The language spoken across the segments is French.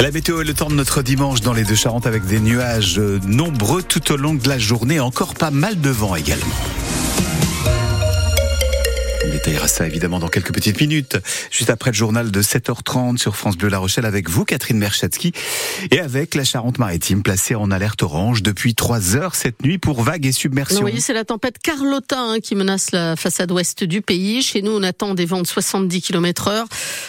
La météo et le temps de notre dimanche dans les deux Charentes avec des nuages nombreux tout au long de la journée, encore pas mal de vent également. Détaillera ça évidemment dans quelques petites minutes, juste après le journal de 7h30 sur France Bleu La Rochelle avec vous, Catherine Merchatsky, et avec la Charente-Maritime placée en alerte orange depuis 3 heures cette nuit pour vagues et submersion. Oui, c'est la tempête Carlotta hein, qui menace la façade ouest du pays. Chez nous, on attend des vents de 70 km heure,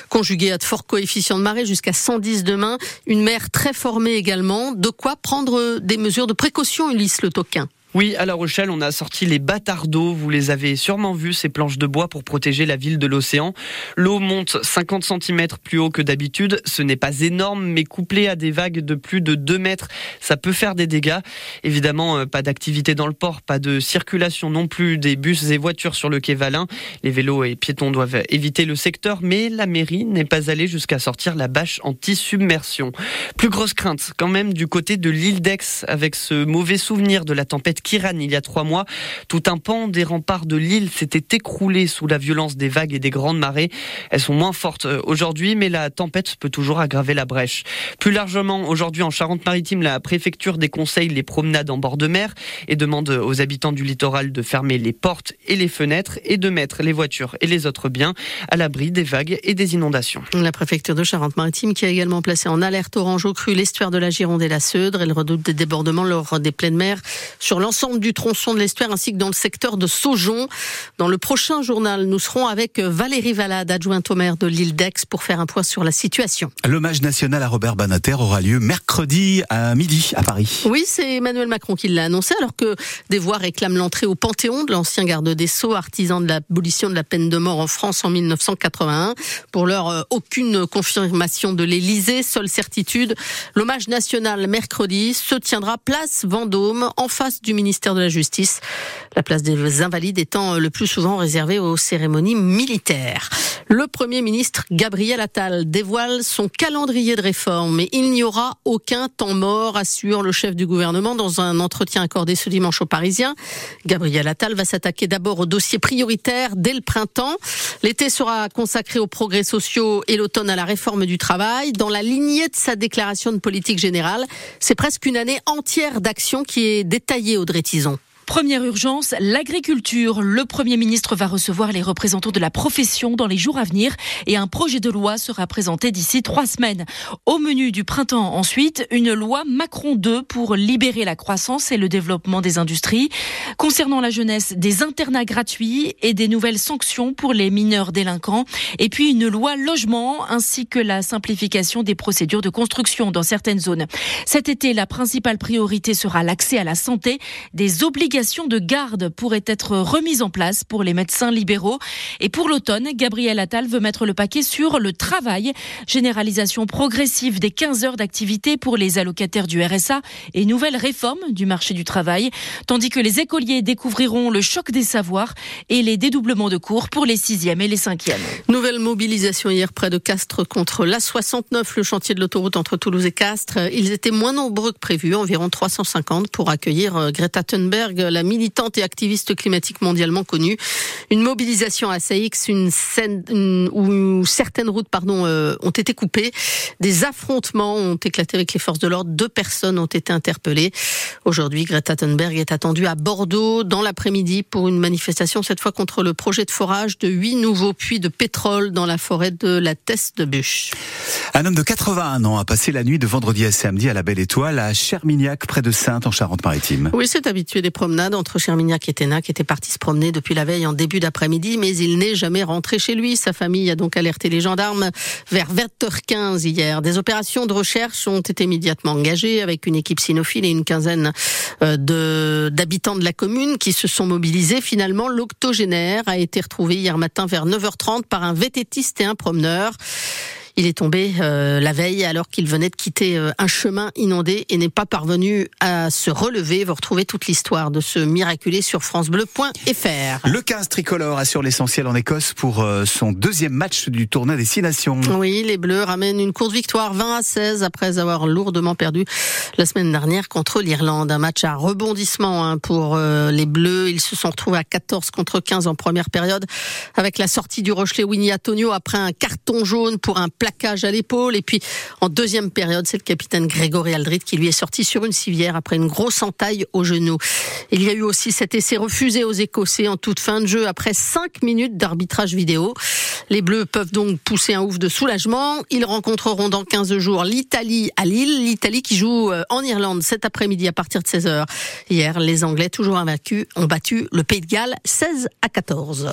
conjugués à de forts coefficients de marée jusqu'à 110 demain. Une mer très formée également. De quoi prendre des mesures de précaution, Ulysse Le Toquin. Oui, à La Rochelle, on a sorti les bâtards d'eau. Vous les avez sûrement vus, ces planches de bois pour protéger la ville de l'océan. L'eau monte 50 cm plus haut que d'habitude. Ce n'est pas énorme, mais couplé à des vagues de plus de 2 mètres, ça peut faire des dégâts. Évidemment, euh, pas d'activité dans le port, pas de circulation non plus des bus et voitures sur le quai Valin. Les vélos et piétons doivent éviter le secteur, mais la mairie n'est pas allée jusqu'à sortir la bâche anti-submersion. Plus grosse crainte quand même du côté de l'île d'Aix avec ce mauvais souvenir de la tempête Kiran il y a trois mois. Tout un pan des remparts de l'île s'était écroulé sous la violence des vagues et des grandes marées. Elles sont moins fortes euh, aujourd'hui, mais la tempête peut toujours aggraver la brèche. Plus largement, aujourd'hui en Charente-Maritime, la préfecture déconseille les promenades en bord de mer et demande aux habitants du littoral de fermer les portes et les fenêtres et de mettre les voitures et les autres biens à l'abri des vagues et des inondations. La préfecture de Charente-Maritime qui a également placé en alerte orange au cru l'estuaire de la Gironde et la Seudre. Elle redoute des débordements lors des pleines mers sur l'ensemble du tronçon de l'estuaire ainsi que dans le secteur de Saujon. Dans le prochain journal, nous serons avec Valérie Valade, adjointe au maire de l'île d'Aix, pour faire un point sur la situation. L'hommage national à Robert Banater aura lieu mercredi à midi à Paris. Oui, c'est Emmanuel Macron qui l'a annoncé alors que des voix réclament l'entrée au Panthéon de l'ancien garde des Sceaux, artisan de l'abolition de la peine de mort en France en 1981. Pour l'heure, euh, aucune confirmation de l'Élysée, seule certitude. L'hommage national mercredi se tiendra place Vendôme en face du ministère de la Justice. La place des Invalides étant le plus souvent réservée aux cérémonies militaires. Le Premier ministre Gabriel Attal dévoile son calendrier de réforme, mais il n'y aura aucun temps mort, assure le chef du gouvernement dans un entretien accordé ce dimanche aux Parisiens. Gabriel Attal va s'attaquer d'abord aux dossiers prioritaires dès le printemps. L'été sera consacré aux progrès sociaux et l'automne à la réforme du travail. Dans la lignée de sa déclaration de politique générale, c'est presque une année entière d'action qui est détaillée, Audrey Tison. Première urgence, l'agriculture. Le Premier ministre va recevoir les représentants de la profession dans les jours à venir et un projet de loi sera présenté d'ici trois semaines. Au menu du printemps ensuite, une loi Macron 2 pour libérer la croissance et le développement des industries. Concernant la jeunesse, des internats gratuits et des nouvelles sanctions pour les mineurs délinquants. Et puis une loi logement ainsi que la simplification des procédures de construction dans certaines zones. Cet été, la principale priorité sera l'accès à la santé, des obligations de garde pourrait être remise en place pour les médecins libéraux. Et pour l'automne, Gabriel Attal veut mettre le paquet sur le travail. Généralisation progressive des 15 heures d'activité pour les allocataires du RSA et nouvelle réforme du marché du travail. Tandis que les écoliers découvriront le choc des savoirs et les dédoublements de cours pour les 6e et les 5e. Nouvelle mobilisation hier près de Castres contre l'A69, le chantier de l'autoroute entre Toulouse et Castres. Ils étaient moins nombreux que prévu, environ 350 pour accueillir euh, Greta Thunberg, la militante et activiste climatique mondialement connue. Une mobilisation à Saïx, une scène où certaines routes pardon euh, ont été coupées, des affrontements ont éclaté avec les forces de l'ordre, deux personnes ont été interpellées. Aujourd'hui, Greta Thunberg est attendue à Bordeaux dans l'après-midi pour une manifestation cette fois contre le projet de forage de huit nouveaux puits de pétrole dans la forêt de la Teste de Bûche. Un homme de 81 ans a passé la nuit de vendredi à samedi à la Belle Étoile à Chermignac près de Sainte en Charente-Maritime. Oui, c'est habitué des promenades entre Chermignac et Ténac était parti se promener depuis la veille en début d'après-midi, mais il n'est jamais rentré chez lui. Sa famille a donc alerté les gendarmes vers 20h15 hier. Des opérations de recherche ont été immédiatement engagées avec une équipe cynophile et une quinzaine euh, d'habitants de la commune qui se sont mobilisés. Finalement, l'octogénaire a été retrouvé hier matin vers 9h30 par un vététiste et un promeneur. Il est tombé euh, la veille alors qu'il venait de quitter euh, un chemin inondé et n'est pas parvenu à se relever. Vous retrouvez toute l'histoire de ce miraculé sur francebleu.fr. Le 15 tricolore assure l'essentiel en Écosse pour euh, son deuxième match du tournoi des Six Nations. Oui, les Bleus ramènent une courte victoire 20 à 16 après avoir lourdement perdu la semaine dernière contre l'Irlande. Un match à rebondissement hein, pour les Bleus. Ils se sont retrouvés à 14 contre 15 en première période avec la sortie du Rochelet Winnie Antonio après un carton jaune pour un plat plaquage à l'épaule. Et puis, en deuxième période, c'est le capitaine Grégory Aldrit qui lui est sorti sur une civière après une grosse entaille au genou. Il y a eu aussi cet essai refusé aux Écossais en toute fin de jeu après cinq minutes d'arbitrage vidéo. Les Bleus peuvent donc pousser un ouf de soulagement. Ils rencontreront dans 15 jours l'Italie à Lille. L'Italie qui joue euh, en Irlande cet après-midi à partir de 16h. Hier, les Anglais, toujours invaincus, ont battu le Pays de Galles 16 à 14.